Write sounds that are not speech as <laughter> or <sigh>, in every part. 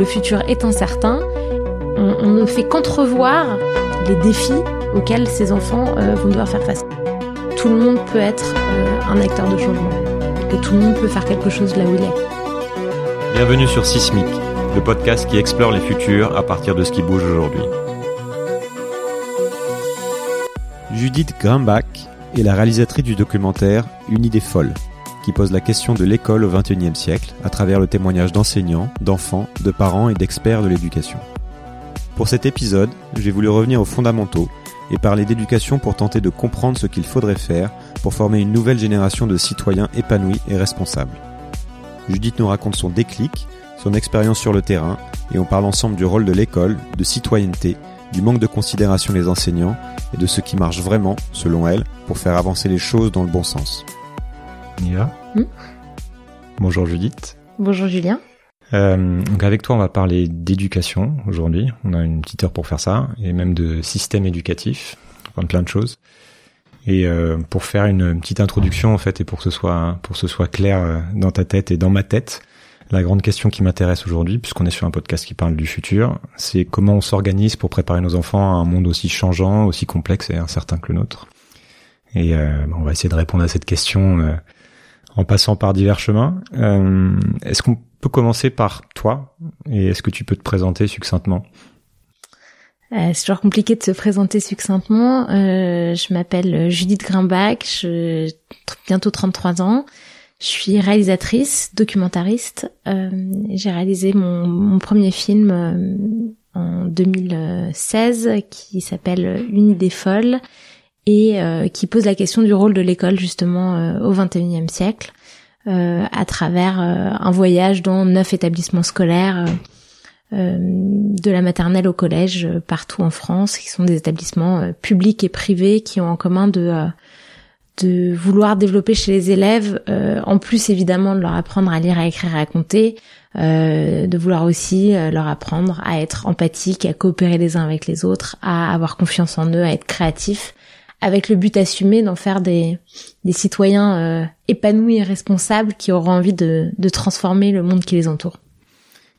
Le futur est incertain. On, ne fait qu'entrevoir les défis auxquels ces enfants euh, vont devoir faire face. Tout le monde peut être euh, un acteur de changement. Et tout le monde peut faire quelque chose là où il est. Bienvenue sur Sismic, le podcast qui explore les futurs à partir de ce qui bouge aujourd'hui. Judith Grimbach est la réalisatrice du documentaire Une idée folle, qui pose la question de l'école au XXIe siècle à travers le témoignage d'enseignants, d'enfants, de parents et d'experts de l'éducation. Pour cet épisode, j'ai voulu revenir aux fondamentaux et parler d'éducation pour tenter de comprendre ce qu'il faudrait faire pour former une nouvelle génération de citoyens épanouis et responsables. Judith nous raconte son déclic, son expérience sur le terrain et on parle ensemble du rôle de l'école, de citoyenneté, du manque de considération des enseignants et de ce qui marche vraiment, selon elle, pour faire avancer les choses dans le bon sens. On y va hmm Bonjour Judith. Bonjour Julien. Euh, donc avec toi, on va parler d'éducation aujourd'hui. On a une petite heure pour faire ça, et même de système éducatif, enfin plein de choses. Et euh, pour faire une petite introduction en fait, et pour que ce soit pour que ce soit clair euh, dans ta tête et dans ma tête, la grande question qui m'intéresse aujourd'hui, puisqu'on est sur un podcast qui parle du futur, c'est comment on s'organise pour préparer nos enfants à un monde aussi changeant, aussi complexe et incertain que le nôtre. Et euh, on va essayer de répondre à cette question euh, en passant par divers chemins. Euh, est-ce qu'on peut commencer par toi et est-ce que tu peux te présenter succinctement? C'est toujours compliqué de se présenter succinctement. je m'appelle Judith Grimbach, j'ai bientôt 33 ans. Je suis réalisatrice, documentariste. Euh, j'ai réalisé mon, mon, premier film euh, en 2016 qui s'appelle Une idée folle et euh, qui pose la question du rôle de l'école justement euh, au XXIe siècle à travers un voyage dans neuf établissements scolaires de la maternelle au collège partout en France, qui sont des établissements publics et privés qui ont en commun de de vouloir développer chez les élèves, euh, en plus évidemment de leur apprendre à lire, à écrire, à compter, euh, de vouloir aussi euh, leur apprendre à être empathique, à coopérer les uns avec les autres, à avoir confiance en eux, à être créatifs, avec le but assumé d'en faire des, des citoyens épanouis et responsables qui auront envie de, de transformer le monde qui les entoure.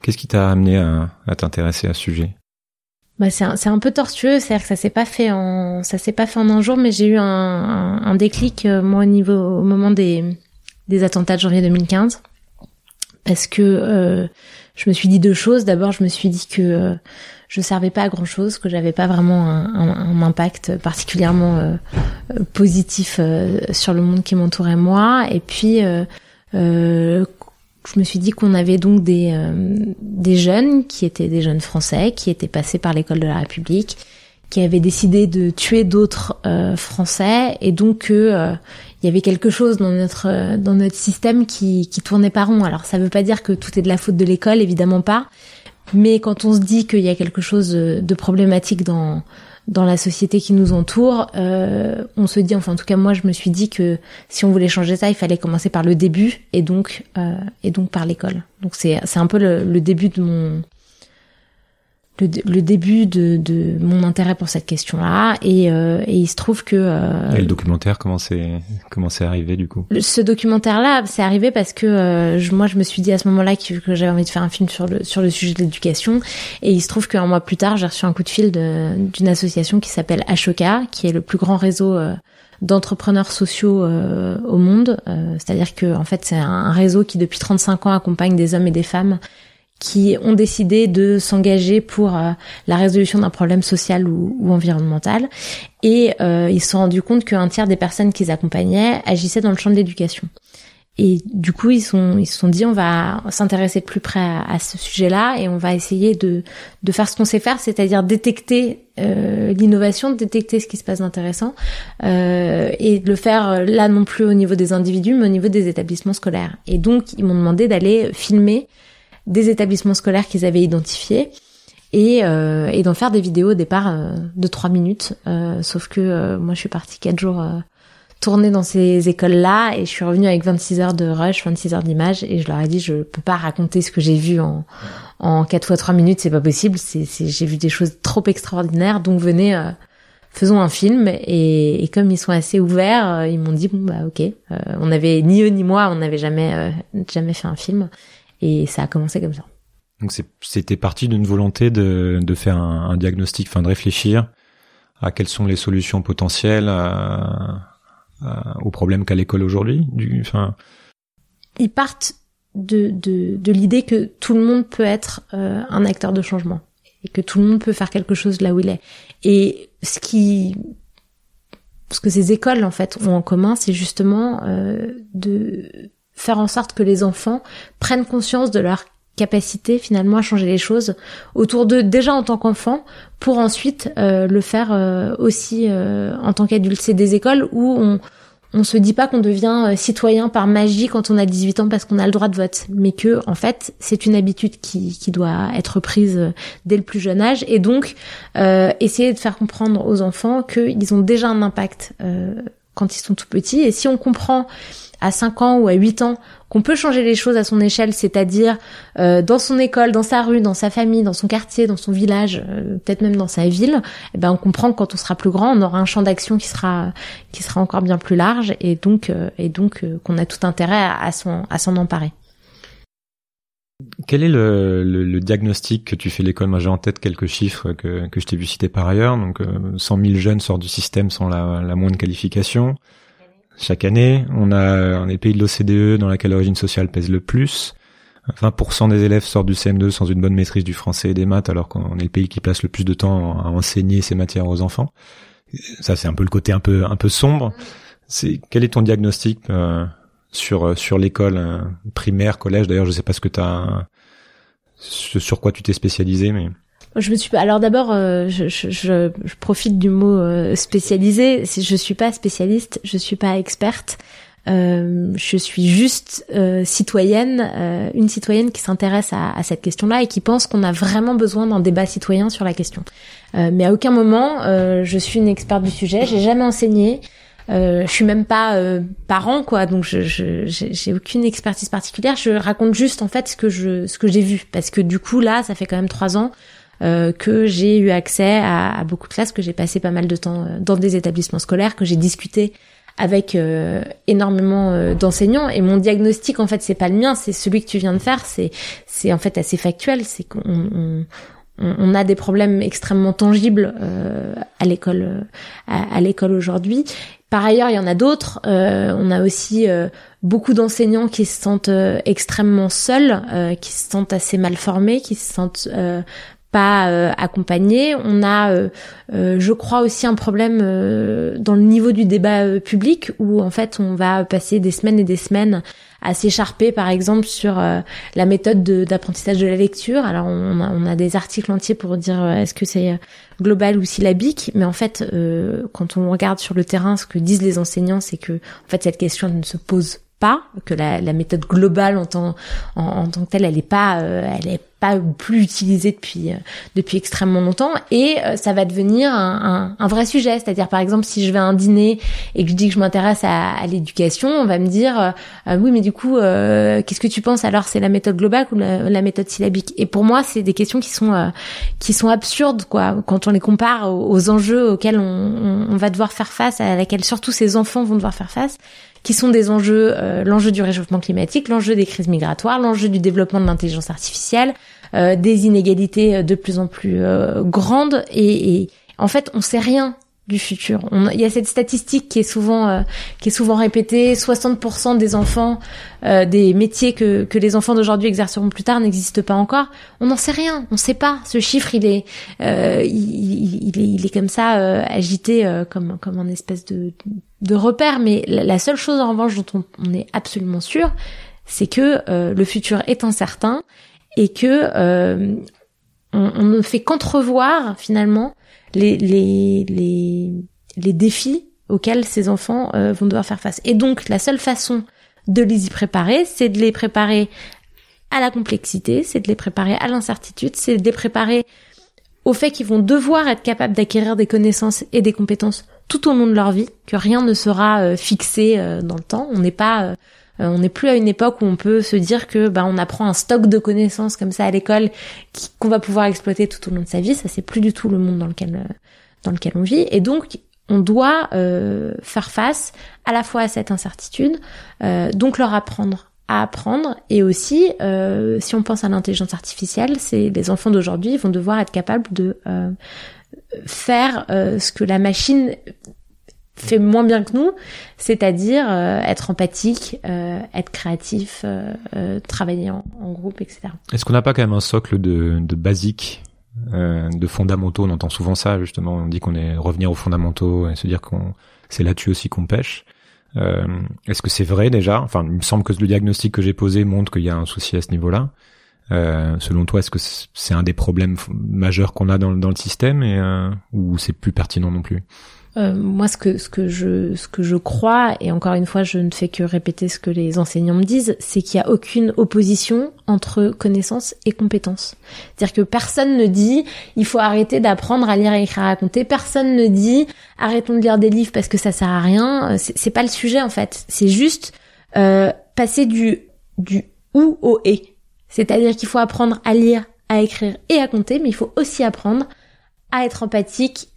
Qu'est-ce qui t'a amené à, à t'intéresser à ce sujet? Bah c'est un, un, peu tortueux, c'est-à-dire que ça s'est pas fait en ça s'est pas fait en un jour, mais j'ai eu un, un, un déclic euh, moi au niveau au moment des des attentats de janvier 2015 parce que euh, je me suis dit deux choses. D'abord, je me suis dit que euh, je servais pas à grand chose, que j'avais pas vraiment un, impact particulièrement euh, positif sur le monde qui m'entourait moi. Et puis je me suis dit qu'on avait donc des, euh, des jeunes qui étaient des jeunes français, qui étaient passés par l'école de la République, qui avaient décidé de tuer d'autres euh, français, et donc euh, il y avait quelque chose dans notre dans notre système qui qui tournait pas rond. Alors ça veut pas dire que tout est de la faute de l'école, évidemment pas, mais quand on se dit qu'il y a quelque chose de problématique dans dans la société qui nous entoure, euh, on se dit, enfin en tout cas moi je me suis dit que si on voulait changer ça, il fallait commencer par le début et donc euh, et donc par l'école. Donc c'est c'est un peu le, le début de mon le, début de, de, mon intérêt pour cette question-là. Et, euh, et il se trouve que euh, et le documentaire comment c'est comment c'est arrivé du coup? ce documentaire-là c'est arrivé parce que euh, je, moi je me suis dit à ce moment-là que, que j'avais envie de faire un film sur le sur le sujet de l'éducation. Et il se trouve qu'un mois plus tard j'ai reçu un coup de fil d'une association qui s'appelle Ashoka qui est le plus grand réseau euh, d'entrepreneurs sociaux euh, au monde, c'est-à-dire que en fait c'est un réseau qui depuis 35 ans accompagne des hommes et des femmes qui ont décidé de s'engager pour euh, la résolution d'un problème social ou, environnemental. Et euh, ils se sont rendus compte qu'un tiers des personnes qu'ils accompagnaient agissaient dans le champ de l'éducation. Et du coup, ils sont ils se sont dit on va s'intéresser de plus près à, ce sujet-là et on va essayer de de faire ce qu'on sait faire, c'est-à-dire détecter euh, l'innovation, détecter ce qui se passe d'intéressant euh, et de le faire là non plus au niveau des individus, mais au niveau des établissements scolaires. Et donc, ils m'ont demandé d'aller filmer des établissements scolaires qu'ils avaient identifiés et, euh, et d'en faire des vidéos au départ euh, de trois minutes. Euh, sauf que euh, moi, je suis partie quatre jours tourner dans ces écoles-là et je suis revenue avec 26 heures de rush, 26 heures d'image et je leur ai dit je peux pas raconter ce que j'ai vu en en 4 fois 3 minutes, c'est pas possible, c'est j'ai vu des choses trop extraordinaires. Donc venez faisons un film. Et, et, comme ils sont assez ouverts, ils m'ont dit bon bah OK, on avait ni eux ni moi, on n'avait jamais jamais fait un film et ça a commencé comme ça. Donc c'était parti d'une volonté de, de faire un, un diagnostic, enfin de réfléchir à quelles sont les solutions potentielles à, aux problèmes qu'a l'école aujourd'hui. Enfin, ils partent de, de, de l'idée que tout le monde peut être euh, un acteur de changement et que tout le monde peut faire quelque chose là où il est. Et ce qui ce que ces écoles en fait ont en commun, c'est justement euh, de faire en sorte que les enfants prennent conscience de leur capacité finalement à changer les choses autour d'eux déjà en tant qu'enfants pour ensuite euh, le faire euh, aussi euh, en tant qu'adulte. C'est des écoles où on on se dit pas qu'on devient citoyen par magie quand on a 18 ans parce qu'on a le droit de vote, mais que en fait c'est une habitude qui, qui doit être prise dès le plus jeune âge et donc essayer de faire comprendre aux enfants qu'ils ont déjà un impact quand ils sont tout petits et si on comprend à 5 ans ou à 8 ans qu'on peut changer les choses à son échelle, c'est-à-dire euh, dans son école, dans sa rue, dans sa famille, dans son quartier, dans son village, euh, peut-être même dans sa ville, eh ben on comprend que quand on sera plus grand, on aura un champ d'action qui sera qui sera encore bien plus large et donc euh, et donc qu'on a tout intérêt à, à s'en à s'en emparer. Quel est le, le, diagnostic que tu fais l'école? Moi, j'ai en tête quelques chiffres que, que je t'ai vu citer par ailleurs. Donc, 100 000 jeunes sortent du système sans la, la moindre qualification chaque année. On a est le pays de l'OCDE dans laquelle l'origine sociale pèse le plus. 20% des élèves sortent du CM2 sans une bonne maîtrise du français et des maths, alors qu'on est le pays qui passe le plus de temps à enseigner ces matières aux enfants. Ça, c'est un peu le côté un peu un peu sombre. C'est quel est ton diagnostic euh, sur sur l'école euh, primaire, collège? D'ailleurs, je sais pas ce que t'as sur quoi tu t'es spécialisé, mais je me suis alors d'abord euh, je, je, je, profite du mot euh, spécialisé. Je suis pas spécialiste, je suis pas experte. Euh, je suis juste euh, citoyenne, une citoyenne qui s'intéresse à, à, cette question-là et qui pense qu'on a vraiment besoin d'un débat citoyen sur la question. mais à aucun moment je suis une experte du sujet. J'ai jamais enseigné. Euh, je suis même pas parent quoi, donc je j'ai aucune expertise particulière. Je raconte juste en fait ce que je ce que j'ai vu parce que du coup là, ça fait quand même trois ans euh, que j'ai eu accès à, à, beaucoup de classes, que j'ai passé pas mal de temps euh, dans des établissements scolaires, que j'ai discuté avec euh, énormément d'enseignants. Et mon diagnostic en fait c'est pas le mien c'est celui que tu viens de faire. C'est c'est en fait assez factuel. C'est qu'on on, on, a des problèmes extrêmement tangibles à l'école à, à l'école aujourd'hui. Par ailleurs, il y en a d'autres. Euh, on a aussi beaucoup d'enseignants qui se sentent extrêmement seuls, qui se sentent assez mal formés, qui se sentent pas euh, accompagnés. On a, euh, euh, je crois aussi un problème dans le niveau du débat public où en fait on va passer des semaines et des semaines à s'écharper par exemple sur la méthode d'apprentissage de, la lecture. Alors on a, on a, des articles entiers pour dire est-ce que c'est global ou syllabique, mais en fait quand on regarde sur le terrain ce que disent les enseignants, c'est que en fait cette question ne se pose que la, la méthode globale en tant, en, tant que telle, elle est pas, elle est pas plus utilisé depuis euh, depuis extrêmement longtemps. Et euh, ça va devenir un, un, un vrai sujet. C'est-à-dire par exemple si je vais à un dîner et que je dis que je m'intéresse à, à l'éducation on va me dire euh, oui mais du coup qu'est-ce que tu penses? Alors c'est la méthode globale ou la, méthode syllabique? Et pour moi c'est des questions qui sont qui sont absurdes quoi quand on les compare aux, enjeux auxquels on, on, on, va devoir faire face à laquelle surtout ces enfants vont devoir faire face qui sont des enjeux, euh, l'enjeu du réchauffement climatique, l'enjeu des crises migratoires, l'enjeu du développement de l'intelligence artificielle, euh, des inégalités euh, de plus en plus grandes. Et, et, en fait, on sait rien du futur. il y a cette statistique qui est souvent qui est souvent répétée 60% des enfants des métiers que que les enfants d'aujourd'hui exerceront plus tard n'existent pas encore. On n'en sait rien, on ne sait pas. Ce chiffre, il est il, il, est il est comme ça agité comme comme un espèce de repères, mais la seule chose en revanche dont on, est absolument sûr, c'est que euh, le futur est incertain et que euh, on, ne fait qu'entrevoir finalement les, les, les, les, défis auxquels ces enfants euh, vont devoir faire face. Et donc la seule façon de les y préparer, c'est de les préparer à la complexité, c'est de les préparer à l'incertitude, c'est de les préparer au fait qu'ils vont devoir être capables d'acquérir des connaissances et des compétences tout au long de leur vie, que rien ne sera euh, fixé euh, dans le temps. On n'est pas euh, on n'est plus à une époque où on peut se dire que bah, on apprend un stock de connaissances comme ça à l'école qu'on va pouvoir exploiter tout au long de sa vie. Ça c'est plus du tout le monde dans lequel dans lequel on vit. Et donc on doit faire face à la fois à cette incertitude, donc leur apprendre à apprendre et aussi euh, si on pense à l'intelligence artificielle c'est les enfants d'aujourd'hui vont devoir être capables de euh, faire euh, ce que la machine fait moins bien que nous, c'est-à-dire euh, être empathique, euh, être créatif, travailler en, groupe, etc. Est-ce qu'on n'a pas quand même un socle de, de basique, de fondamentaux? On entend souvent ça justement. On dit qu'on est revenir aux fondamentaux et se dire qu'on c'est là-dessus aussi qu'on pêche. Est-ce que c'est vrai déjà? Enfin, il me semble que le diagnostic que j'ai posé montre qu'il y a un souci à ce niveau-là. Euh, selon toi, est-ce que c'est un des problèmes majeurs qu'on a dans, dans, le système et euh, ou c'est plus pertinent non plus? Euh, moi, ce que ce que je ce que je crois, et encore une fois, je ne fais que répéter ce que les enseignants me disent, c'est qu'il y a aucune opposition entre connaissance et compétence. C'est-à-dire que personne ne dit il faut arrêter d'apprendre à lire, et écrire, à raconter. Personne ne dit arrêtons de lire des livres parce que ça sert à rien. Euh, c'est pas le sujet en fait. C'est juste euh, passer du du ou au et. C'est-à-dire qu'il faut apprendre à lire, à écrire et à compter, mais il faut aussi apprendre à être empathique,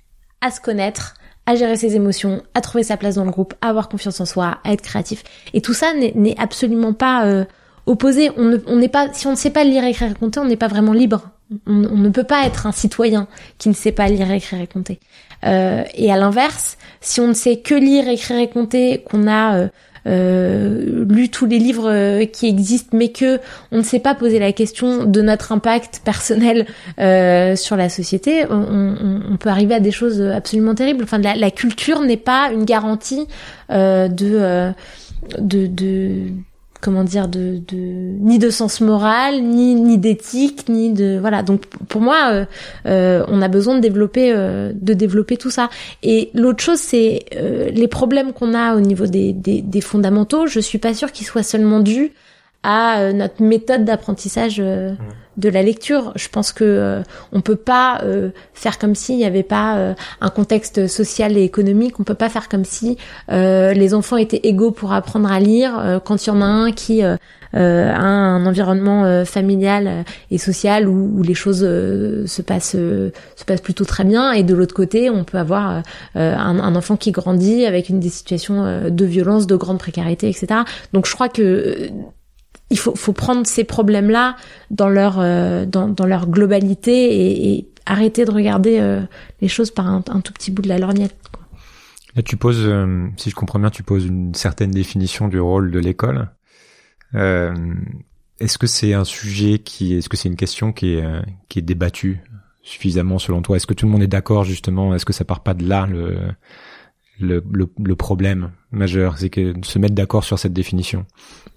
à se connaître, à gérer ses émotions, à trouver sa place dans le groupe, à avoir confiance en soi, à être créatif. Et tout ça n'est absolument pas euh, opposé. On n'est pas, si on ne sait pas lire, écrire et compter, on n'est pas vraiment libre. On, ne peut pas être un citoyen qui ne sait pas lire, écrire et compter. Euh, et à l'inverse, si on ne sait que lire, écrire et compter, qu'on a euh, lu tous les livres euh, qui existent, mais que on ne sait pas poser la question de notre impact personnel euh, sur la société, on, peut arriver à des choses absolument terribles. Enfin, la, culture n'est pas une garantie euh, de, de, de comment dire de, de ni de sens moral ni ni d'éthique ni de voilà. Donc pour moi euh, euh, on a besoin de développer euh, de développer tout ça. Et l'autre chose c'est les problèmes qu'on a au niveau des, des, fondamentaux. Je suis pas sûre qu'ils soient seulement dus à euh, notre méthode d'apprentissage euh, de la lecture. Je pense que euh, on peut pas faire comme s'il n'y avait pas un contexte social et économique. On peut pas faire comme si les enfants étaient égaux pour apprendre à lire quand il y en a un qui a un environnement familial et social où, où les choses se passent se passent plutôt très bien et de l'autre côté on peut avoir un, un, enfant qui grandit avec une des situations de violence de grande précarité etc donc je crois que il faut, faut prendre ces problèmes-là dans leur euh, dans, leur globalité et, et arrêter de regarder euh, les choses par un, tout petit bout de la lorgnette. Là, tu poses, euh, si je comprends bien, tu poses une certaine définition du rôle de l'école. est-ce que c'est un sujet qui, est-ce que c'est une question qui est qui est débattue suffisamment selon toi? Est-ce que tout le monde est d'accord justement? Est-ce que ça part pas de là le le, le, le problème majeur, c'est que de se mettre d'accord sur cette définition.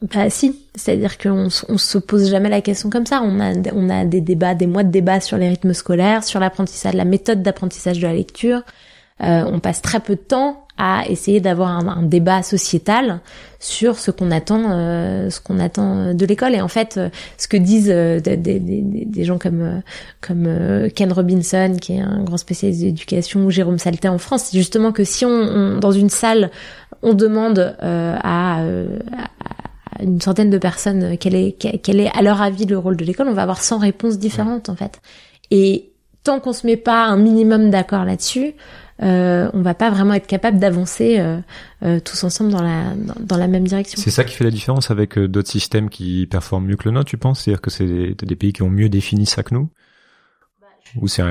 Bah si, c'est-à-dire qu'on on se pose jamais la question comme ça. On a on a des débats, des mois de débats sur les rythmes scolaires, sur l'apprentissage, la méthode d'apprentissage de la lecture. Euh, on passe très peu de temps à essayer d'avoir un, débat sociétal sur ce qu'on attend, euh, ce qu'on attend de l'école. Et en fait, euh, ce que disent euh, des, des, des, gens comme comme Ken Robinson, qui est un grand spécialiste d'éducation, ou Jérôme Salté en France, c'est justement que si on, dans une salle, on demande à, à une centaine de personnes quel est quel est à leur avis le rôle de l'école, on va avoir 100 réponses différentes en fait. Et tant qu'on se met pas un minimum d'accord là-dessus, euh, on va pas vraiment être capable d'avancer euh, euh, tous ensemble dans la dans, la même direction. C'est ça qui fait la différence avec euh, d'autres systèmes qui performent mieux que le nôtre, tu penses? C'est-à-dire que c'est des, des, pays qui ont mieux défini ça que nous? Ou c'est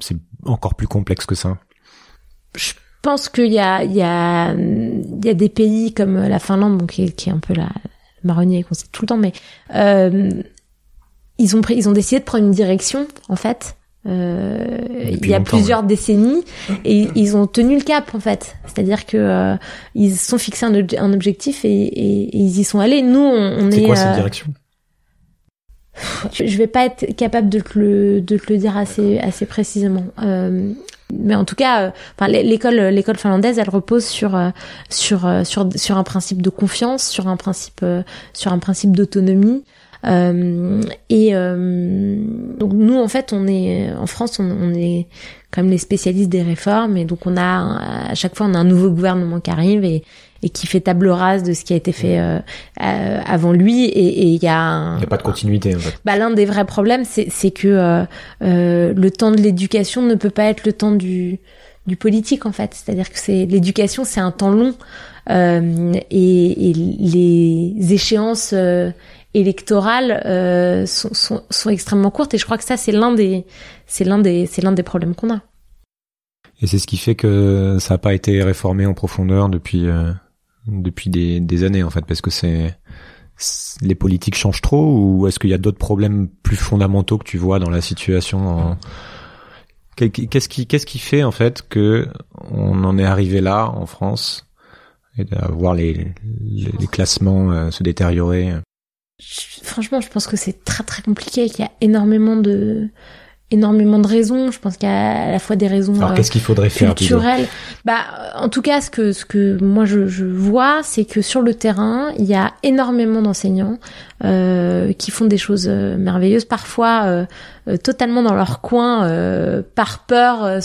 c'est encore plus complexe que ça? Je pense qu'il y a il y a il y a des pays comme la Finlande, qui, est, qui est un peu la marronnier qu'on sait tout le temps, mais ils ont pris, ils ont décidé de prendre une direction en fait euh, il y a plusieurs décennies et ils ont tenu le cap en fait. C'est-à-dire que euh, ils sont fixés un, un objectif et, et, ils y sont allés. Nous, on, est. C'est quoi cette euh, direction? Je vais pas être capable de te le de te le dire assez assez précisément. Euh, mais en tout cas, enfin l'école l'école finlandaise, elle repose sur sur sur sur un principe de confiance, sur un principe sur un principe d'autonomie. Euh, et euh, donc nous, en fait, on est en France, on, on, est quand même les spécialistes des réformes, et donc on a à chaque fois on a un nouveau gouvernement qui arrive et, et qui fait table rase de ce qui a été fait euh, euh avant lui et il y a il y a pas de continuité en fait. bah l'un des vrais problèmes c'est c'est que euh, le temps de l'éducation ne peut pas être le temps du du politique en fait. C'est-à-dire que c'est l'éducation, c'est un temps long euh, et, et, les échéances euh, électorales euh, sont, sont, sont, extrêmement courtes. Et je crois que ça, c'est l'un des, c'est l'un des, c'est l'un des problèmes qu'on a. Et c'est ce qui fait que ça n'a pas été réformé en profondeur depuis euh, depuis des, des années en fait, parce que c'est les politiques changent trop ou est-ce qu'il y a d'autres problèmes plus fondamentaux que tu vois dans la situation. Qu'est-ce qui, qu'est-ce qui fait en fait que on en est arrivé là en France et de voir les, les, les classements euh, se détériorer? Franchement, je pense que c'est très très compliqué, qu'il y a énormément de énormément de raisons. Je pense qu'il y a à la fois des raisons Alors, qu'est-ce qu'il faudrait faire culturelles. Bah, en tout cas, ce que ce que moi je, je vois, c'est que sur le terrain, il y a énormément d'enseignants euh, qui font des choses euh, merveilleuses, parfois euh, euh, totalement dans leur coin, euh, par peur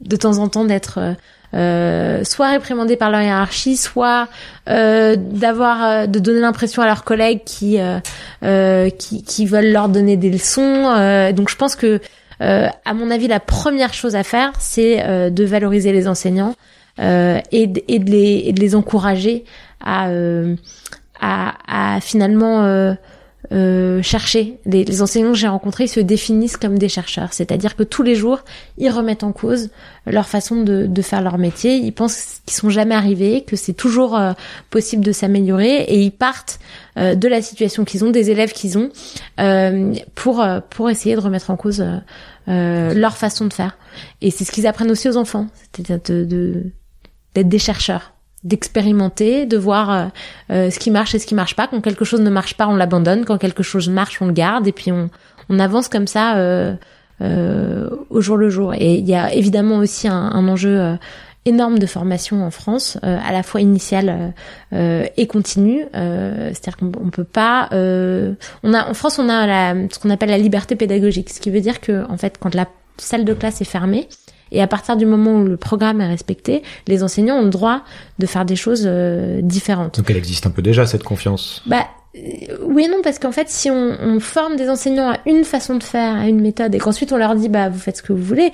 de temps en temps d'être euh, soit réprimandés par leur hiérarchie, soit euh, d'avoir euh, de donner l'impression à leurs collègues qui, qui, qui veulent leur donner des leçons. donc je pense que à mon avis la première chose à faire c'est de valoriser les enseignants et, et, de les, et de les encourager à à, à finalement euh, chercher. Les, enseignants que j'ai rencontrés se définissent comme des chercheurs, c'est-à-dire que tous les jours, ils remettent en cause leur façon de, de faire leur métier. Ils pensent qu'ils sont jamais arrivés, que c'est toujours euh, possible de s'améliorer, et ils partent euh, de la situation qu'ils ont, des élèves qu'ils ont, pour pour essayer de remettre en cause leur façon de faire. Et c'est ce qu'ils apprennent aussi aux enfants, c'est-à-dire de d'être des chercheurs d'expérimenter, de voir euh, euh, ce qui marche et ce qui marche pas. Quand quelque chose ne marche pas, on l'abandonne. Quand quelque chose marche, on le garde. Et puis on, avance comme ça euh, au jour le jour. Et il y a évidemment aussi un, enjeu énorme de formation en France, à la fois initiale et continue. C'est-à-dire qu'on on peut pas. on en France, on a ce qu'on appelle la liberté pédagogique, ce qui veut dire que en fait, quand la salle de classe est fermée, et à partir du moment où le programme est respecté, les enseignants ont le droit de faire des choses euh, différentes. Donc elle existe un peu déjà cette confiance. Bah euh, oui et non parce qu'en fait si on, on, forme des enseignants à une façon de faire, à une méthode et qu'ensuite on leur dit bah vous faites ce que vous voulez,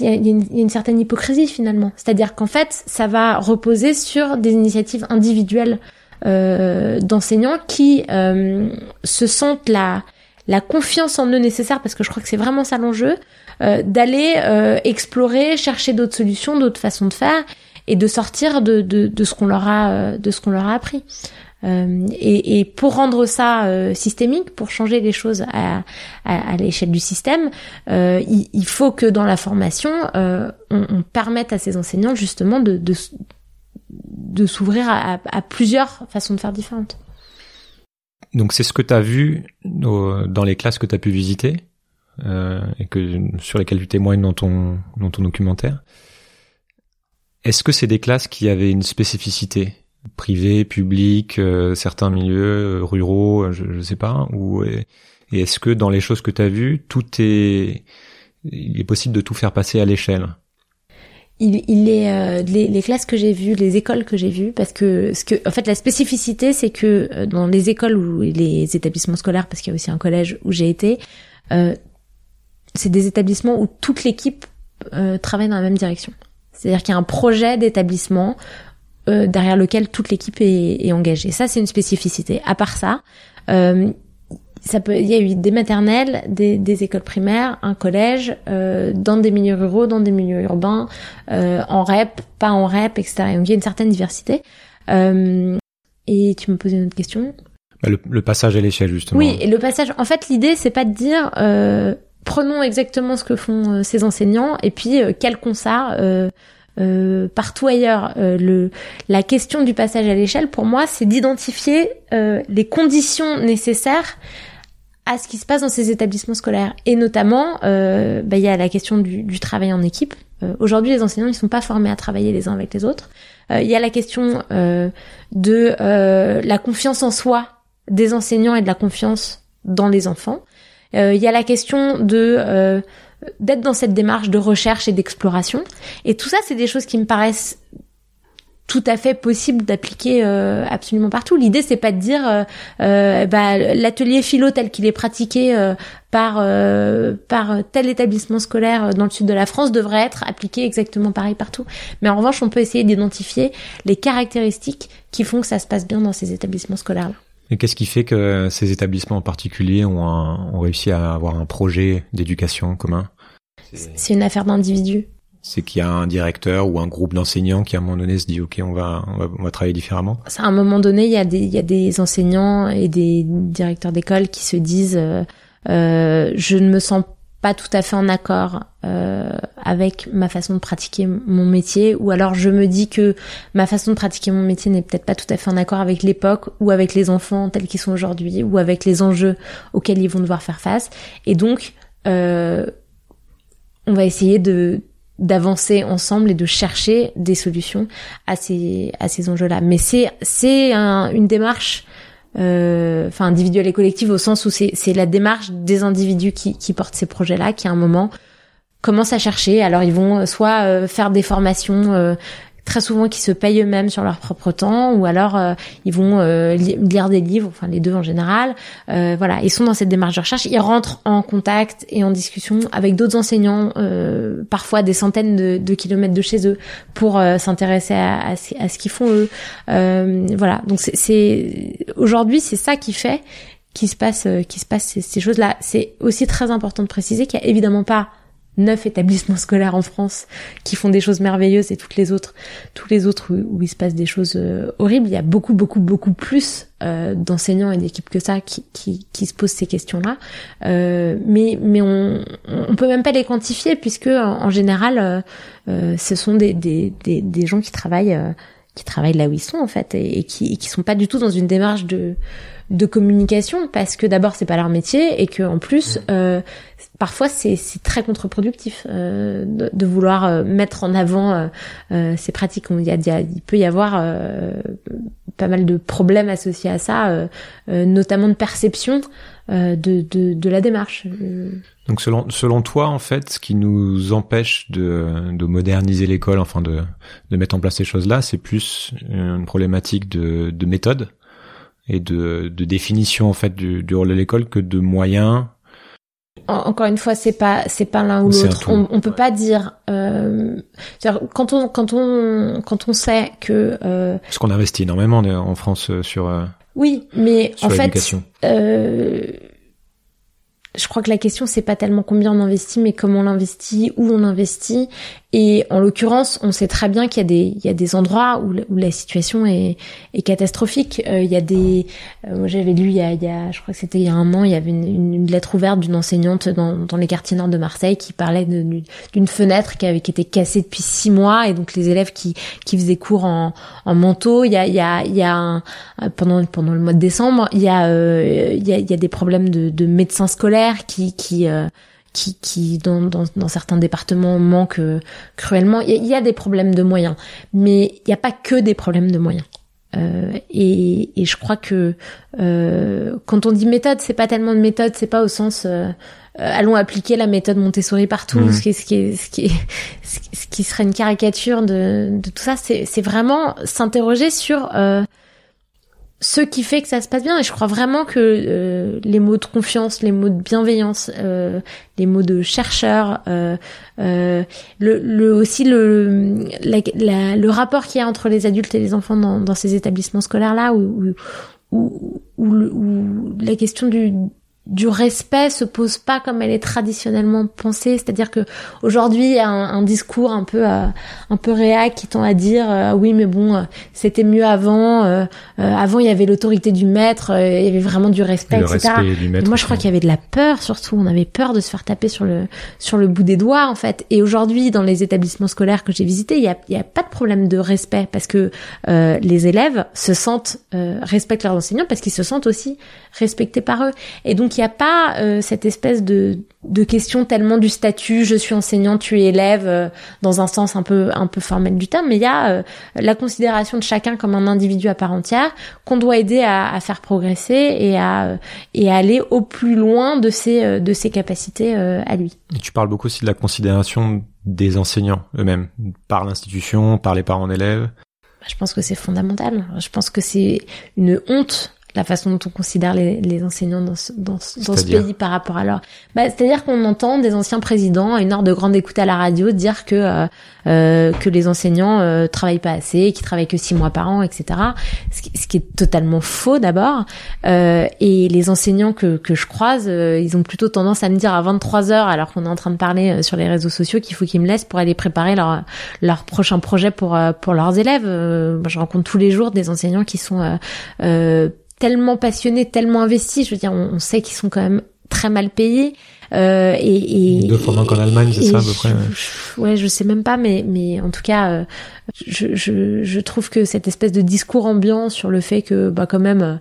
il y, a une, y a une certaine hypocrisie finalement. C'est-à-dire qu'en fait ça va reposer sur des initiatives individuelles euh, d'enseignants qui euh, se sentent la la confiance en eux nécessaire parce que je crois que c'est vraiment ça l'enjeu euh, d'aller euh, explorer, chercher d'autres solutions, d'autres façons de faire et de sortir de, de, de ce qu'on leur a euh, de ce qu'on leur a appris. Et, et, pour rendre ça systémique, pour changer les choses à, à, à l'échelle du système, il, il, faut que dans la formation, on, on, permette à ces enseignants justement de, de, de s'ouvrir à, à, plusieurs façons de faire différentes. Donc c'est ce que tu as vu dans les classes que tu as pu visiter? euh, et que sur lesquelles tu témoignes dans ton dans ton documentaire. Est-ce que c'est des classes qui avaient une spécificité? Privée, publique, euh, certains milieux euh, ruraux, je, je sais pas, ou et est-ce que dans les choses que tu as vues, tout est il est possible de tout faire passer à l'échelle? Il, est euh, les, classes que j'ai vues, les écoles que j'ai vues, parce que ce que en fait la spécificité c'est que euh, dans les écoles ou les établissements scolaires, parce qu'il y a aussi un collège où j'ai été, euh, c'est des établissements où toute l'équipe euh, travaille dans la même direction. C'est-à-dire qu'il y a un projet d'établissement euh, derrière lequel toute l'équipe est, est, engagée. Ça, c'est une spécificité. À part ça, euh, ça peut, il y a eu des maternelles, des, des écoles primaires, un collège, euh, dans des milieux ruraux, dans des milieux urbains, euh, en REP, pas en REP, etc. Donc il y a une certaine diversité. Euh, et tu me posais une autre question. Bah, le, le, passage à l'échelle justement. Oui, et le passage. En fait, l'idée c'est pas de dire euh, prenons exactement ce que font euh, ces enseignants et puis euh, calquons ça euh, euh, partout ailleurs. Le, la question du passage à l'échelle, pour moi, c'est d'identifier les conditions nécessaires à ce qui se passe dans ces établissements scolaires. Et notamment, bah, il y a la question du, du travail en équipe. Aujourd'hui, les enseignants, ils sont pas formés à travailler les uns avec les autres. Il y a la question de la confiance en soi des enseignants et de la confiance dans les enfants. Euh, il y a la question de euh, d'être dans cette démarche de recherche et d'exploration. Et tout ça, c'est des choses qui me paraissent tout à fait possible d'appliquer euh, absolument partout. L'idée c'est pas de dire euh, euh bah, l'atelier philo tel qu'il est pratiqué par par tel établissement scolaire dans le sud de la France devrait être appliqué exactement pareil partout. Mais en revanche, on peut essayer d'identifier les caractéristiques qui font que ça se passe bien dans ces établissements scolaires là. Et qu'est-ce qui fait que ces établissements en particulier ont, ont réussi à avoir un projet d'éducation commun? C'est une affaire d'individus c'est qu'il y a un directeur ou un groupe d'enseignants qui à un moment donné se dit ok on va on va, on va travailler différemment? À un moment donné il y a des il y a des enseignants et des directeurs d'école qui se disent euh, euh, je ne me sens pas tout à fait en accord euh, avec ma façon de pratiquer mon métier ou alors je me dis que ma façon de pratiquer mon métier n'est peut-être pas tout à fait en accord avec l'époque ou avec les enfants tels qu'ils sont aujourd'hui ou avec les enjeux auxquels ils vont devoir faire face et donc euh, on va essayer de d'avancer ensemble et de chercher des solutions à ces à ces enjeux-là. Mais c'est c'est un, une démarche enfin individuelle et collective au sens où c'est c'est la démarche des individus qui qui portent ces projets-là qui à un moment commencent à chercher. Alors ils vont soit euh, faire des formations euh, très souvent qui se payent eux-mêmes sur leur propre temps ou alors euh, ils vont euh, lire des livres enfin les deux en général. Euh, voilà ils sont dans cette démarche de recherche ils rentrent en contact et en discussion avec d'autres enseignants parfois des centaines de, kilomètres de chez eux pour s'intéresser à, ce qu'ils font eux. Voilà donc c'est aujourd'hui c'est ça qui fait qui se passe qui se passe ces, ces choses là c'est aussi très important de préciser qu'il y a évidemment pas neuf établissements scolaires en France qui font des choses merveilleuses et toutes les autres, tous les autres où, il se passe des choses euh, horribles. Il y a beaucoup, beaucoup, beaucoup plus euh, d'enseignants et d'équipes que ça qui, qui, se posent ces questions-là. Euh, mais mais on, on peut même pas les quantifier puisque en, général, ce sont des, des, des, gens qui travaillent qui travaillent là où ils sont en fait et, et qui, et qui sont pas du tout dans une démarche de de communication parce que d'abord c'est pas leur métier et que en plus euh, parfois c'est très contre-productif euh, de, de, vouloir euh, mettre en avant euh, euh ces pratiques. Il, y a, il, peut y avoir euh, pas mal de problèmes associés à ça, notamment de perception de, de, de, la démarche. Donc selon, selon toi, en fait, ce qui nous empêche de, de moderniser l'école, enfin de, de mettre en place ces choses-là, c'est plus une problématique de, de méthode et de, de définition en fait du, du rôle de l'école que de moyens encore une fois, c'est pas c'est pas l'un ou l'autre. On, on peut pas dire. Euh, quand on quand on quand on sait que. Euh, Parce qu'on investit énormément en France euh, sur. Oui, mais en fait, euh, je crois que la question c'est pas tellement combien on investit, mais comment on l'investit, où on investit, et en l'occurrence, on sait très bien qu'il y a des, y a des endroits où, la situation est, est catastrophique. Euh, il y a des, euh, j'avais lu il y, a, il y a, je crois que c'était il y a un an, il y avait une, une lettre ouverte d'une enseignante dans, dans les quartiers nord de Marseille qui parlait d'une fenêtre qui avait qui était cassée depuis six mois et donc les élèves qui qui faisaient cours en, en manteau. Il y a il y a il y a un, pendant pendant le mois de décembre, il y a euh, il y a il y a des problèmes de, de médecins scolaires qui qui qui, qui dans, dans, dans, certains départements manquent euh, cruellement. Il y, a des problèmes de moyens, mais il n'y a pas que des problèmes de moyens. Euh, et, et, je crois que euh, quand on dit méthode, c'est pas tellement de méthode, c'est pas au sens euh, euh allons appliquer la méthode Montessori partout, mmh. ce, qui ce, qui est, ce, qui est, <laughs> ce qui serait une caricature de, de tout ça. C'est vraiment s'interroger sur ce qui fait que ça se passe bien. Et je crois vraiment que euh, les mots de confiance, les mots de bienveillance, euh, les mots de chercheur, euh, euh le, le, aussi le, la, le rapport qu'il y a entre les adultes et les enfants dans, dans ces établissements scolaires là, où, où, où, où la question du, du respect se pose pas comme elle est traditionnellement pensée, c'est-à-dire que aujourd'hui il y a un, discours un peu euh, un peu réac qui tend à dire euh, oui mais bon euh, c'était mieux avant, avant il y avait l'autorité du maître, il y avait vraiment du respect, etc. moi je crois qu'il y avait de la peur surtout, on avait peur de se faire taper sur le sur le bout des doigts en fait. Et aujourd'hui dans les établissements scolaires que j'ai visités, il y a il y a pas de problème de respect parce que les élèves se sentent respectent leurs enseignants parce qu'ils se sentent aussi respectés par eux. Et donc il n'y a pas euh, cette espèce de, de question tellement du statut je suis enseignant, tu es élève euh, dans un sens un peu un peu formel du terme, mais il y a euh, la considération de chacun comme un individu à part entière qu'on doit aider à, à, faire progresser et à et à aller au plus loin de ses de ses capacités à lui. Et tu parles beaucoup aussi de la considération des enseignants eux-mêmes par l'institution, par les parents d'élèves. bah, je pense que c'est fondamental. Je pense que c'est une honte la façon dont on considère les, les enseignants dans ce, dans, dans ce pays par rapport à leur... Bah, C'est-à-dire qu'on entend des anciens présidents à une heure de grande écoute à la radio dire que euh, euh que les enseignants euh, travaillent pas assez, qu'ils travaillent que six mois par an, etc. Ce qui, ce qui est totalement faux d'abord. Euh, et les enseignants que, que je croise, euh, ils ont plutôt tendance à me dire à 23 heures, alors qu'on est en train de parler euh, sur les réseaux sociaux, qu'il faut qu'ils me laissent pour aller préparer leur leur prochain projet pour pour leurs élèves. je rencontre tous les jours des enseignants qui sont tellement passionnés, tellement investis. Je veux dire, on, sait qu'ils sont quand même très mal payés. Euh, et, et, Deux fois moins qu'en Allemagne, c'est ça à peu près. Ouais. Je, ouais, je sais même pas, mais mais en tout cas, euh, je, je, je trouve que cette espèce de discours ambiant sur le fait que bah quand même euh,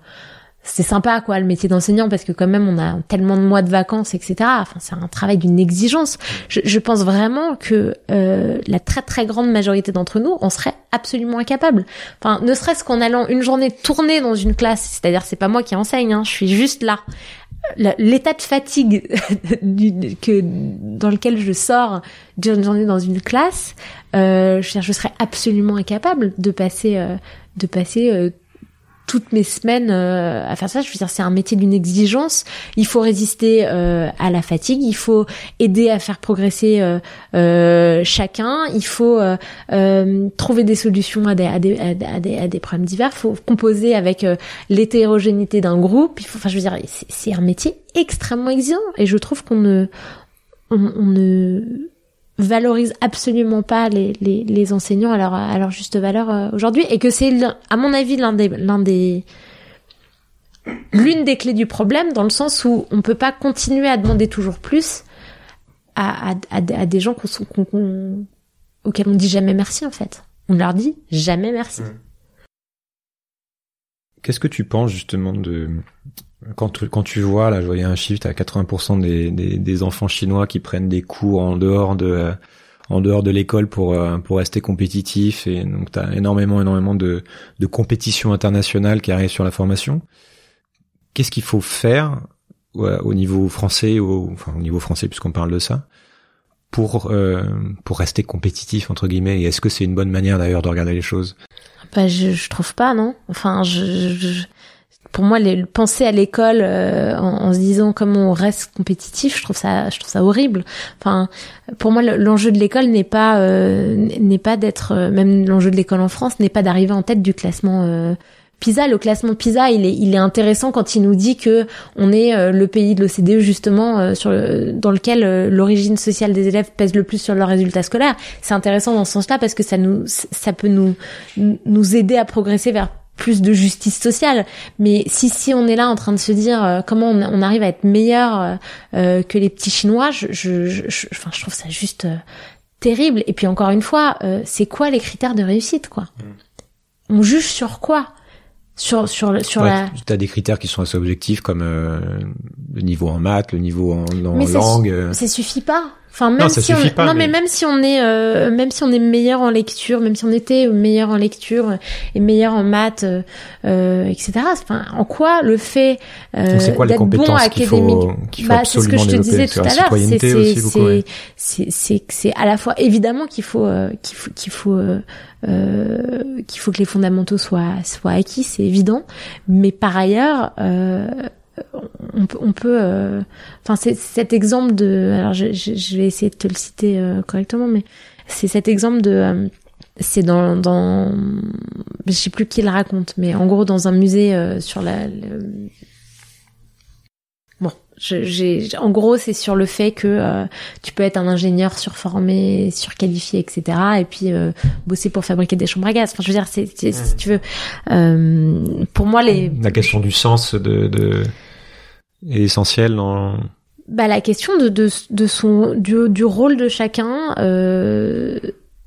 c'est sympa quoi le métier d'enseignant parce que quand même on a tellement de mois de vacances etc enfin c'est un travail d'une exigence. Je, je, pense vraiment que euh, la très très grande majorité d'entre nous on serait absolument incapable enfin ne serait-ce qu'en allant une journée tourner dans une classe c'est-à-dire c'est pas moi qui enseigne hein, je suis juste là. L'état de fatigue <laughs> du, que dans lequel je sors d'une journée dans une classe euh, je, je serais absolument incapable de passer euh, de passer euh, toutes mes semaines euh, à faire ça. Je veux dire, c'est un métier d'une exigence. Il faut résister euh, à la fatigue. Il faut aider à faire progresser euh, chacun. Il faut trouver des solutions à des, à des, à des, à des problèmes divers. Il faut composer avec l'hétérogénéité d'un groupe. Il faut, enfin, je veux dire, c'est un métier extrêmement exigeant. Et je trouve qu'on ne, on ne valorise absolument pas les, les, les enseignants à leur, juste valeur euh, aujourd'hui et que c'est à mon avis l'un des l'un des l'une des clés du problème dans le sens où on peut pas continuer à demander toujours plus à, à, des gens qu'on, auxquels on dit jamais merci en fait. On leur dit jamais merci. Mmh. Qu'est-ce que tu penses justement de quand tu, quand tu vois, là, je voyais un chiffre, à 80% des, des, des, enfants chinois qui prennent des cours en dehors de, en dehors de l'école pour, euh, pour rester compétitifs. Et donc, tu as énormément, énormément de, de compétitions internationales qui arrivent sur la formation. Qu'est-ce qu'il faut faire au niveau français, au, enfin, au niveau français, puisqu'on parle de ça, pour, euh, pour rester compétitif, entre guillemets? Et est-ce que c'est une bonne manière, d'ailleurs, de regarder les choses? Bah, je, je trouve pas, non. Enfin, je, je pour moi, les, penser à l'école euh, en, en, se disant comment on reste compétitif, je trouve ça, je trouve ça horrible. Enfin, pour moi, l'enjeu de l'école n'est pas euh, n'est pas d'être, euh, même l'enjeu de l'école en France n'est pas d'arriver en tête du classement. PISA, le classement PISA, il est, il est intéressant quand il nous dit que on est le pays de l'OCDE justement sur le, dans lequel l'origine sociale des élèves pèse le plus sur leurs résultats scolaires. C'est intéressant dans ce sens-là parce que ça nous, ça peut nous, nous aider à progresser vers plus de justice sociale. Mais si si on est là en train de se dire euh, comment on, on, arrive à être meilleur euh, euh que les petits Chinois, je, je, je, enfin, je trouve ça juste euh, terrible. Et puis encore une fois, c'est quoi les critères de réussite quoi mm. On juge sur quoi sur sur sur la. Tu as des critères qui sont assez objectifs comme le niveau en maths, le niveau en, en langue. Ça, ça suffit pas. Enfin même si on... non mais... même si on est euh, même si on est meilleur en lecture, même si on était meilleur en lecture et meilleur en maths, euh, euh etc. Enfin en quoi le fait euh, d'être bon académique, bah, c'est ce que je te disais tout à l'heure, c'est c'est c'est c'est à la fois évidemment qu'il faut euh, qu'il faut qu'il faut qu'il faut que les fondamentaux soient soient acquis, c'est évident, mais par ailleurs on, on peut, euh, enfin c'est cet exemple de, alors je, je, vais essayer de te le citer euh, correctement, mais c'est cet exemple de, euh, c'est dans, dans, je sais plus qui le raconte, mais en gros dans un musée sur la, bon, j'ai, en gros c'est sur le fait que tu peux être un ingénieur surformé, surqualifié, etc. Et puis bosser pour fabriquer des chambres à gaz. Enfin, je veux dire, c'est, si tu veux, pour moi les, la question du sens de, de est essentiel dans bah, la question de, de, de son du, du, rôle de chacun euh,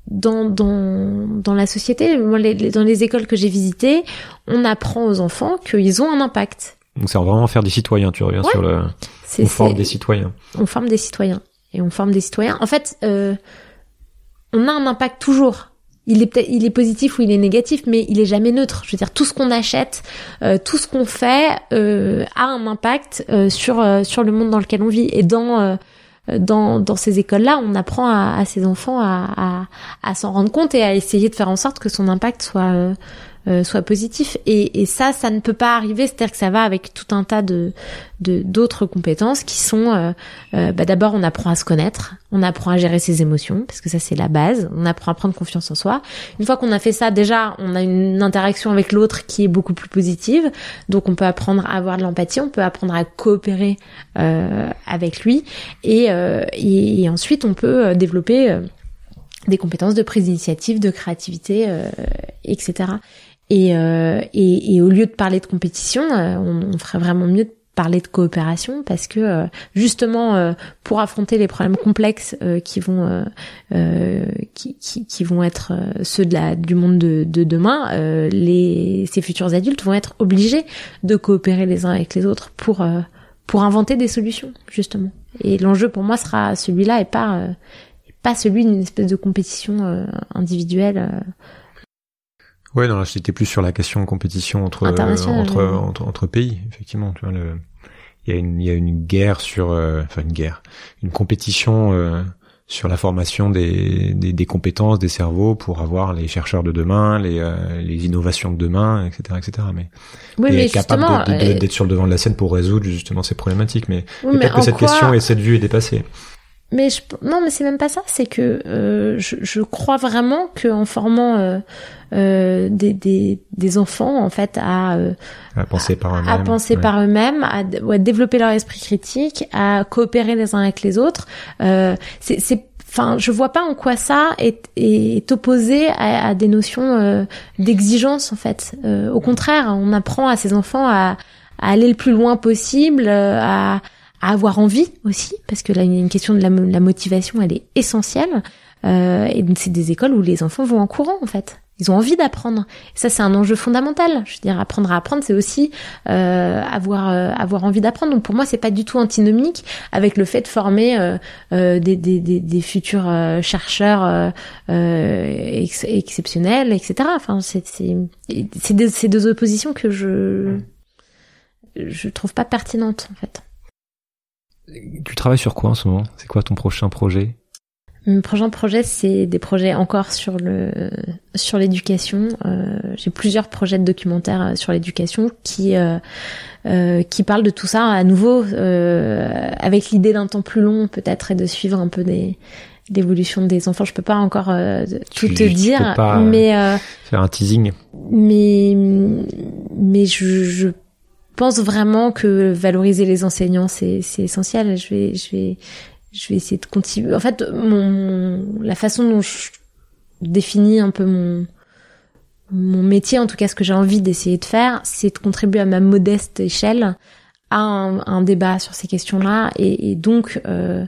dans, dans, dans la société. Moi, les, dans les écoles que j'ai visitées, on apprend aux enfants qu'ils ont un impact. Donc c'est vraiment faire des citoyens. Tu reviens sur le. On forme des citoyens. On forme des citoyens et on forme des citoyens. En fait, euh, on a un impact toujours il est peut-être, il est positif ou il est négatif, mais il est jamais neutre. Je veux dire, tout ce qu'on achète, euh, tout ce qu'on fait euh, a un impact euh, sur sur le monde dans lequel on vit. Et dans dans, dans ces écoles-là, on apprend à, à ces enfants à, à s'en rendre compte et à essayer de faire en sorte que son impact soit euh, soit positif. Et, et, ça, ça ne peut pas arriver. C'est-à-dire que ça va avec tout un tas de d'autres compétences qui sont euh, euh, bah d'abord on apprend à se connaître, on apprend à gérer ses émotions parce que ça c'est la base. On apprend à prendre confiance en soi. Une fois qu'on a fait ça, déjà on a une interaction avec l'autre qui est beaucoup plus positive. Donc on peut apprendre à avoir de l'empathie, on peut apprendre à coopérer avec lui et, et, ensuite on peut développer des compétences de prise d'initiative, de créativité, etc. Et, euh, et, et, au lieu de parler de compétition, euh, on, on, ferait vraiment mieux de parler de coopération parce que euh, justement euh, pour affronter les problèmes complexes qui vont qui, qui, qui, vont être ceux de la du monde de, de demain, les ces futurs adultes vont être obligés de coopérer les uns avec les autres pour pour inventer des solutions justement. Et l'enjeu pour moi sera celui-là et pas pas celui d'une espèce de compétition individuelle Ouais, non, c'était plus sur la question de compétition entre entre, entre, entre pays, effectivement. Tu vois, le, il y a une il y a une guerre sur, euh, enfin une guerre, une compétition euh, sur la formation des, des, des compétences des cerveaux pour avoir les chercheurs de demain, les euh, les innovations de demain, etc., etc. Mais oui, mais capable d'être sur le devant de la scène pour résoudre justement ces problématiques. Mais peut-être que cette question et cette vue est dépassée. Mais je, non, mais c'est même pas ça. C'est que euh, je, je, crois vraiment que en formant euh, euh, des, des, des, enfants, en fait, à, euh, à penser par eux-mêmes, à penser par eux-mêmes, à, à, développer leur esprit critique, à coopérer les uns avec les autres, euh, c'est Enfin, je vois pas en quoi ça est, est opposé à, à, des notions d'exigence en fait. au contraire, on apprend à ces enfants à, à aller le plus loin possible, à, à avoir envie aussi, parce que là, il y a une question de la, motivation, elle est essentielle. Euh, et c'est des écoles où les enfants vont en courant, en fait. Ils ont envie d'apprendre. ça, c'est un enjeu fondamental. Je veux dire, apprendre à apprendre, c'est aussi euh, avoir euh, avoir envie d'apprendre. Donc pour moi, c'est pas du tout antinomique avec le fait de former euh, euh des, des, des, des, futurs euh, chercheurs ex exceptionnels, etc. Enfin, c'est c'est deux, deux oppositions que je je trouve pas pertinentes en fait. Tu travailles sur quoi en ce moment? C'est quoi ton prochain projet? Mon prochain projet, c'est des projets encore sur le sur l'éducation. Euh, J'ai plusieurs projets de documentaires euh, sur l'éducation qui euh, euh, qui parlent de tout ça à nouveau euh, avec l'idée d'un temps plus long peut-être et de suivre un peu des l'évolution des enfants. Je peux pas encore euh, tout te dire, mais faire un teasing. Mais mais je, je pense vraiment que valoriser les enseignants c'est essentiel. Je vais je vais je vais essayer de continuer. En fait, mon la façon dont je définis un peu mon mon métier, en tout cas ce que j'ai envie d'essayer de faire, c'est de contribuer à ma modeste échelle à un, débat sur ces questions-là et, et donc euh,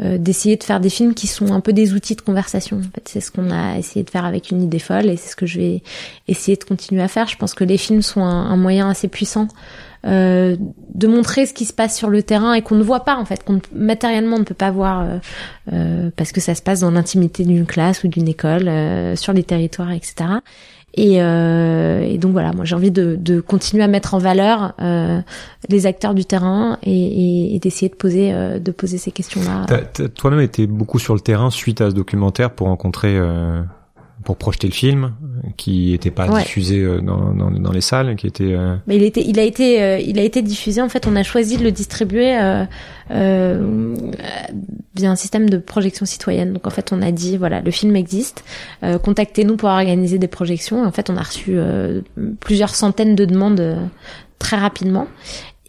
euh, d'essayer de faire des films qui sont un peu des outils de conversation. En fait, c'est ce qu'on a essayé de faire avec une idée folle et c'est ce que je vais essayer de continuer à faire. Je pense que les films sont un, un moyen assez puissant euh, de montrer ce qui se passe sur le terrain et qu'on ne voit pas en fait, qu'on matériellement ne peut pas voir euh, euh, parce que ça se passe dans l'intimité d'une classe ou d'une école, sur les territoires, etc. Et, et, donc voilà, moi j'ai envie de, de, continuer à mettre en valeur les acteurs du terrain et, et, d'essayer de poser de poser ces questions-là. Toi-même été beaucoup sur le terrain suite à ce documentaire pour rencontrer pour projeter le film qui était pas diffusé euh, dans, dans, dans, les salles qui était euh... mais il était il a été euh, il a été diffusé en fait on a choisi de le distribuer euh, euh, via un système de projection citoyenne. Donc en fait on a dit voilà le film existe euh, contactez-nous pour organiser des projections. En fait on a reçu plusieurs centaines de demandes très rapidement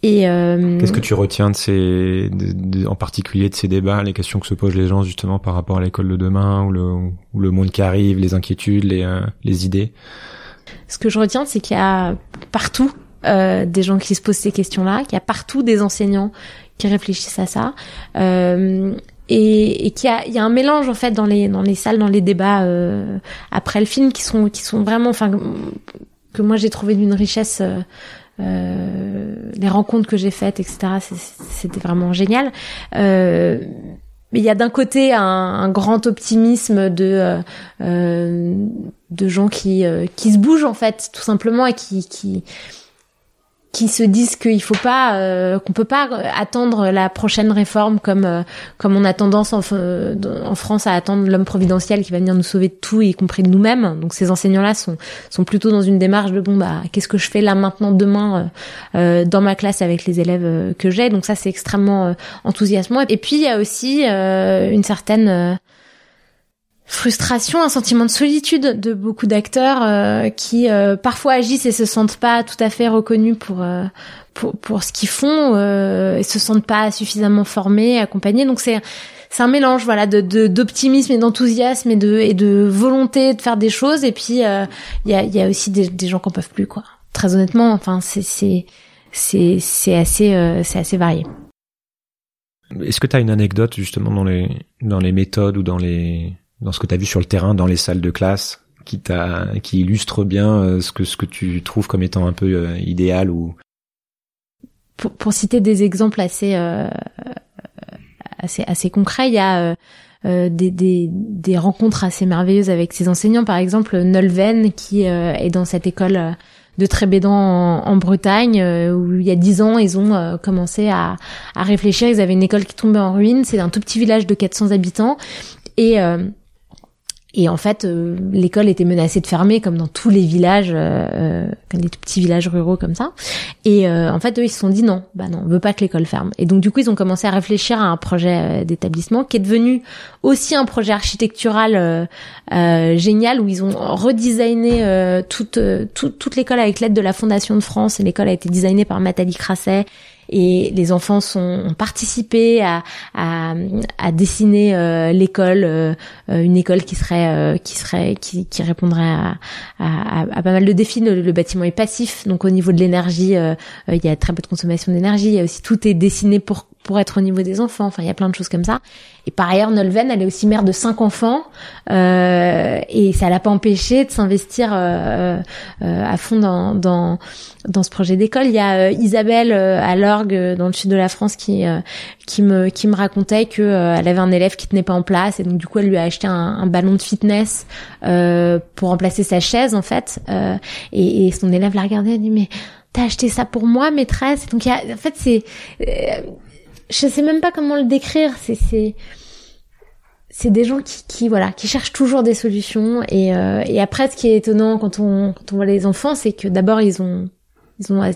et euh, qu'est-ce que tu retiens de ces, en particulier de ces débats, les questions que se posent les gens justement par rapport à l'école de demain ou le, ou le monde qui arrive, les inquiétudes, les, euh, les idées? Ce que je retiens, c'est qu'il y a partout euh, des gens qui se posent ces questions-là, qu'il y a partout des enseignants qui réfléchissent à ça. Euh, et, et qu'il y a, il y a un mélange en fait dans les dans les salles, dans les débats euh, après le film qui sont qui sont vraiment, enfin que moi j'ai trouvé d'une richesse euh, les rencontres que j'ai faites, etc. C'était vraiment génial. Euh, mais il y a d'un côté un, grand optimisme de euh, euh de gens qui qui se bougent en fait tout simplement et qui qui se disent qu'il faut pas euh, qu'on peut pas attendre la prochaine réforme comme euh, comme on a tendance en, en France à attendre l'homme providentiel qui va venir nous sauver de tout y compris de nous-mêmes. Donc ces enseignants là sont sont plutôt dans une démarche de bon bah qu'est-ce que je fais là maintenant demain euh, dans ma classe avec les élèves que j'ai. Donc ça c'est extrêmement enthousiasmant. Et puis il y a aussi une certaine frustration, un sentiment de solitude de beaucoup d'acteurs euh, qui euh, parfois agissent et se sentent pas tout à fait reconnus pour euh, pour, pour ce qu'ils font et se sentent pas suffisamment formés, accompagnés. Donc c'est c'est un mélange voilà de d'optimisme et d'enthousiasme et de et de volonté de faire des choses et puis il y a il y a aussi des, des gens qui en peuvent plus quoi. Très honnêtement, enfin c'est c'est c'est c'est assez c'est assez varié. Est-ce que tu as une anecdote justement dans les dans les méthodes ou dans les dans ce que tu as vu sur le terrain, dans les salles de classe, qui qui illustre bien euh, ce que ce que tu trouves comme étant un peu euh, idéal ou pour, pour, citer des exemples assez euh, assez assez concrets, il y a euh, des, des, des, rencontres assez merveilleuses avec ses enseignants. Par exemple, Nolven, qui est dans cette école de Trébédan en, en Bretagne, où il y a dix ans, ils ont commencé à, à réfléchir. Ils avaient une école qui tombait en ruine. C'est un tout petit village de 400 habitants. Et et en fait, euh, l'école était menacée de fermer, comme dans tous les villages, euh, euh comme des tout petits villages ruraux comme ça. Et euh, en fait, eux, ils se sont dit non, bah non, on veut pas que l'école ferme. Et donc du coup, ils ont commencé à réfléchir à un projet d'établissement qui est devenu aussi un projet architectural génial où ils ont redesigné toute toute, toute l'école avec l'aide de la Fondation de France. Et l'école a été designée par Nathalie Crasset et les enfants sont, ont participé à, à, à dessiner euh, l'école, euh, une école qui serait euh, qui serait qui, qui répondrait à, à, à, pas mal de défis. Le, bâtiment est passif, donc au niveau de l'énergie, il y a très peu de consommation d'énergie. Il y a aussi tout est dessiné pour pour être au niveau des enfants. Enfin, il y a plein de choses comme ça. Et par ailleurs, Nolven, elle est aussi mère de cinq enfants, euh, et ça l'a pas empêché de s'investir euh, euh, à fond dans, dans dans ce projet d'école. Il y a euh, Isabelle euh, à l'orgue dans le sud de la France qui qui me qui me racontait que elle avait un élève qui tenait pas en place, et donc du coup, elle lui a acheté un, un ballon de fitness pour remplacer sa chaise en fait. Et, et, son élève la regardait, elle dit mais t'as acheté ça pour moi, maîtresse? donc y a, en fait, c'est je sais même pas comment le décrire. C'est c'est c'est des gens qui, qui voilà qui cherchent toujours des solutions et euh, et après ce qui est étonnant quand on quand on voit les enfants c'est que d'abord ils ont ils ont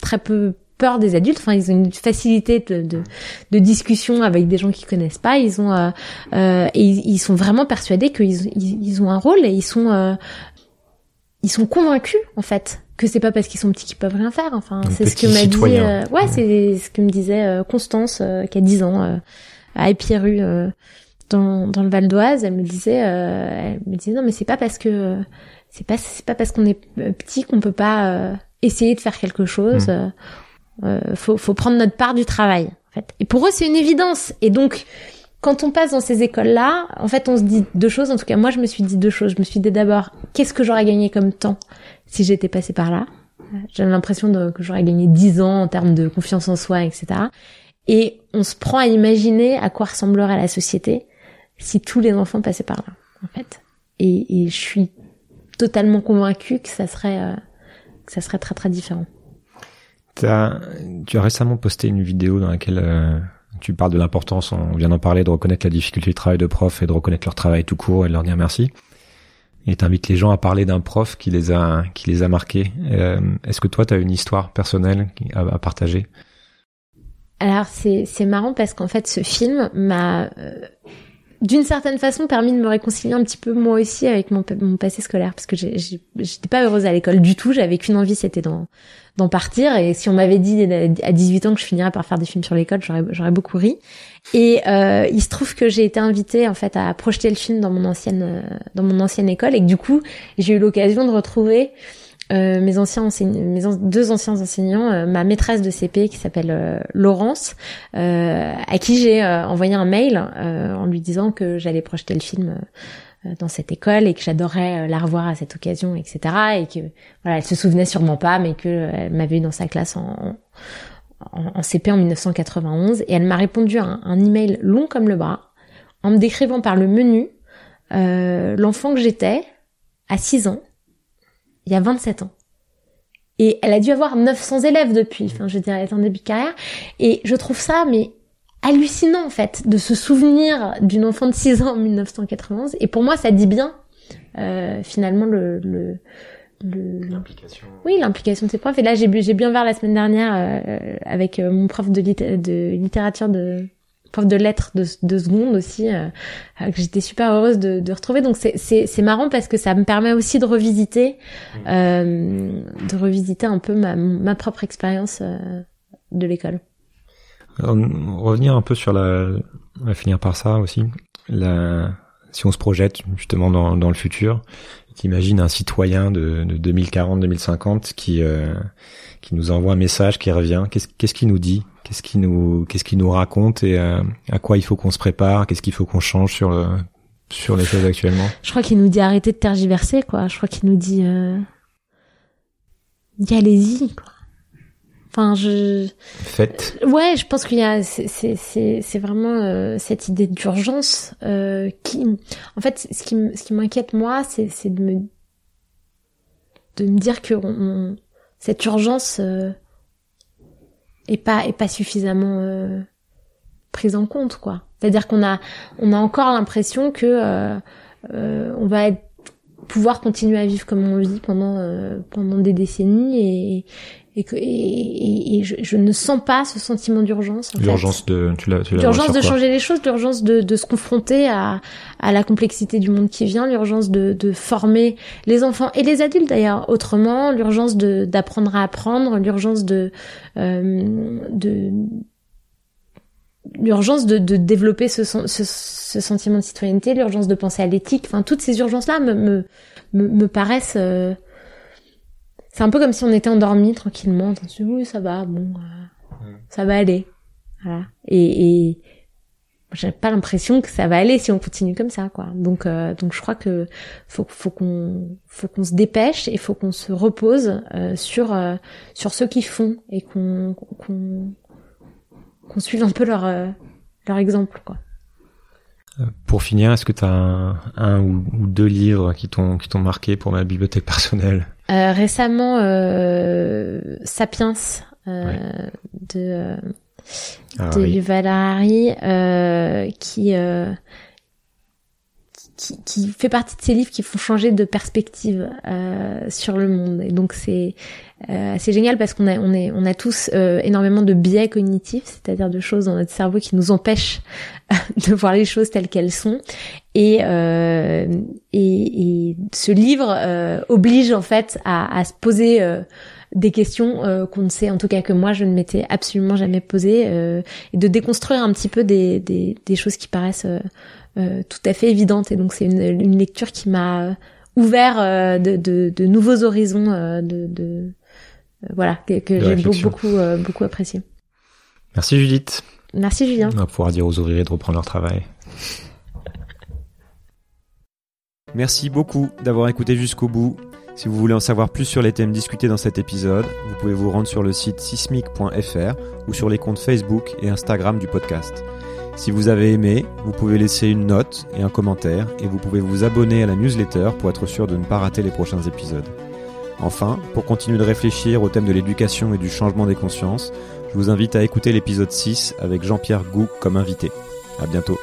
très peu peur des adultes enfin ils ont une facilité de de, de discussion avec des gens qui connaissent pas ils ont euh, euh, et ils, sont vraiment persuadés qu'ils ils, ils, ont un rôle et ils sont euh, ils sont convaincus en fait que c'est pas parce qu'ils sont petits qu'ils peuvent rien faire. Enfin, c'est ce que m'a dit. Euh, ouais, c'est ce que me disait euh, Constance euh, qui a 10 ans à Épierru dans, dans le Val d'Oise. Elle me disait, elle me disait non mais c'est pas parce que c'est pas c'est pas parce qu'on est petit qu'on peut pas essayer de faire quelque chose. Mm. faut faut prendre notre part du travail. En fait. Et pour eux c'est une évidence. Et donc quand on passe dans ces écoles-là, en fait, on se dit deux choses. En tout cas, moi, je me suis dit deux choses. Je me suis dit d'abord, qu'est-ce que j'aurais gagné comme temps si j'étais passée par là? J'avais l'impression que j'aurais gagné dix ans en termes de confiance en soi, etc. Et on se prend à imaginer à quoi ressemblerait la société si tous les enfants passaient par là, en fait. Et, je suis totalement convaincue que ça serait, euh, ça serait très très différent. Tu as récemment posté une vidéo dans laquelle euh, tu parles de l'importance, on vient d'en parler, de reconnaître la difficulté du travail de prof et de reconnaître leur travail tout court et de leur dire merci. Et t'invites les gens à parler d'un prof qui les a qui les a marqués. Euh, est-ce que toi, tu as une histoire personnelle à, à partager? Alors c'est marrant parce qu'en fait, ce film m'a euh, d'une certaine façon permis de me réconcilier un petit peu moi aussi avec mon, mon passé scolaire parce que j'étais pas heureuse à l'école du tout. J'avais qu'une envie, c'était d'en d'en partir. Et si on m'avait dit à 18 ans que je finirais par faire des films sur l'école, j'aurais, j'aurais beaucoup ri. Et euh, il se trouve que j'ai été invitée en fait à projeter le film dans mon ancienne euh, dans mon ancienne école et que du coup j'ai eu l'occasion de retrouver euh, mes anciens mes deux anciens enseignants, euh, ma maîtresse de CP qui s'appelle euh, Laurence, à qui j'ai envoyé un mail en lui disant que j'allais projeter le film euh, dans cette école et que j'adorais euh, la revoir à cette occasion, etc. Et que voilà, elle se souvenait sûrement pas, mais que euh, elle m'avait eu dans sa classe en, en, CP en 1991. Et elle m'a répondu un, un email long comme le bras, en me décrivant par le menu euh, l'enfant que j'étais à 6 ans, il y a 27 ans. Et elle a dû avoir 900 élèves depuis. Enfin, je dirais, elle est en début de carrière. Et je trouve ça, mais hallucinant en fait, de se souvenir d'une enfant de 6 ans en 1991. Et pour moi, ça dit bien euh, finalement le, le l'implication. Oui, l'implication de ses profs. Et là, j'ai bien voir la semaine dernière euh, avec euh, mon prof de, de littérature de prof de lettres de, de seconde aussi euh, que j'étais super heureuse de, de retrouver. Donc c'est marrant parce que ça me permet aussi de revisiter mmh. euh, de revisiter un peu ma ma propre expérience de l'école. Revenir un peu sur la, on va finir par ça aussi. La, si on se projette justement dans, dans le futur, t'imagines un citoyen de, de 2040-2050 qui euh, qui nous envoie un message, qui revient. Qu'est-ce qu'il nous dit? Qu'est-ce qu'il nous qu'est-ce qu'il nous raconte? Et euh, à quoi il faut qu'on se prépare? Qu'est-ce qu'il faut qu'on change sur le sur les choses actuellement? Je crois qu'il nous dit arrêtez de tergiverser quoi. Je crois qu'il nous dit euh... allez-y quoi. Enfin, je. Faites. Ouais, je pense qu'il y a, c'est, c'est, c'est vraiment euh, cette idée d'urgence euh, qui, en fait, ce qui, ce qui m'inquiète moi, c'est, c'est de me, de me dire que on, cette urgence euh, est pas, est pas suffisamment euh, prise en compte, quoi. C'est-à-dire qu'on a, on a encore l'impression que euh, on va pouvoir continuer à vivre comme on vit pendant pendant des décennies et, et que et, et, je, je, ne sens pas ce sentiment d'urgence. L'urgence de tu l'as l'urgence de changer les choses, l'urgence de, de se confronter à, à la complexité du monde qui vient, l'urgence de, de former les enfants et les adultes d'ailleurs autrement, l'urgence de d'apprendre à apprendre, l'urgence de euh, de l'urgence de, de développer ce, ce, ce, sentiment de citoyenneté, l'urgence de penser à l'éthique, enfin toutes ces urgences là me me, me, me paraissent euh, c'est un peu comme si on était endormi tranquillement. On se dit, oui, ça va, bon, euh, mm. ça va aller. Voilà. Et, et j'ai pas l'impression que ça va aller si on continue comme ça, quoi. Donc, euh, donc je crois que faut, faut qu'on, faut qu'on se dépêche et faut qu'on se repose euh, sur euh, sur ceux qui font et qu'on qu'on qu'on suive un peu leur leur exemple, quoi. Pour finir, est-ce que tu as un, un, ou deux livres qui t'ont qui t'ont marqué pour ma bibliothèque personnelle? Euh, Récemment, euh, Sapiens euh, de ah de Yuval Harari, euh, qui qui, qui, fait partie de ces livres qui font changer de perspective euh, sur le monde. Et donc c'est euh, assez génial parce qu'on a on est on a tous euh, énormément de biais cognitifs, c'est-à-dire de choses dans notre cerveau qui nous empêchent <laughs> de voir les choses telles qu'elles sont. Et, euh, et, et ce livre euh, oblige en fait à, à se poser des questions qu'on ne sait, en tout cas que moi je ne m'étais absolument jamais posées, et de déconstruire un petit peu des, des, des choses qui paraissent euh, tout à fait évidente. Et donc c'est une, une, lecture qui m'a ouvert euh, de, de, de, nouveaux horizons euh, de, de voilà que, que j'ai beaucoup beaucoup apprécié. Merci Judith. Merci Julien. On va pouvoir dire aux ouvriers de reprendre leur travail. Merci beaucoup d'avoir écouté jusqu'au bout. Si vous voulez en savoir plus sur les thèmes discutés dans cet épisode, vous pouvez vous rendre sur le site sismic.fr ou sur les comptes Facebook et Instagram du podcast. Si vous avez aimé, vous pouvez laisser une note et un commentaire et vous pouvez vous abonner à la newsletter pour être sûr de ne pas rater les prochains épisodes. Enfin, pour continuer de réfléchir au thème de l'éducation et du changement des consciences, je vous invite à écouter l'épisode 6 avec Jean-Pierre Gou comme invité. À bientôt.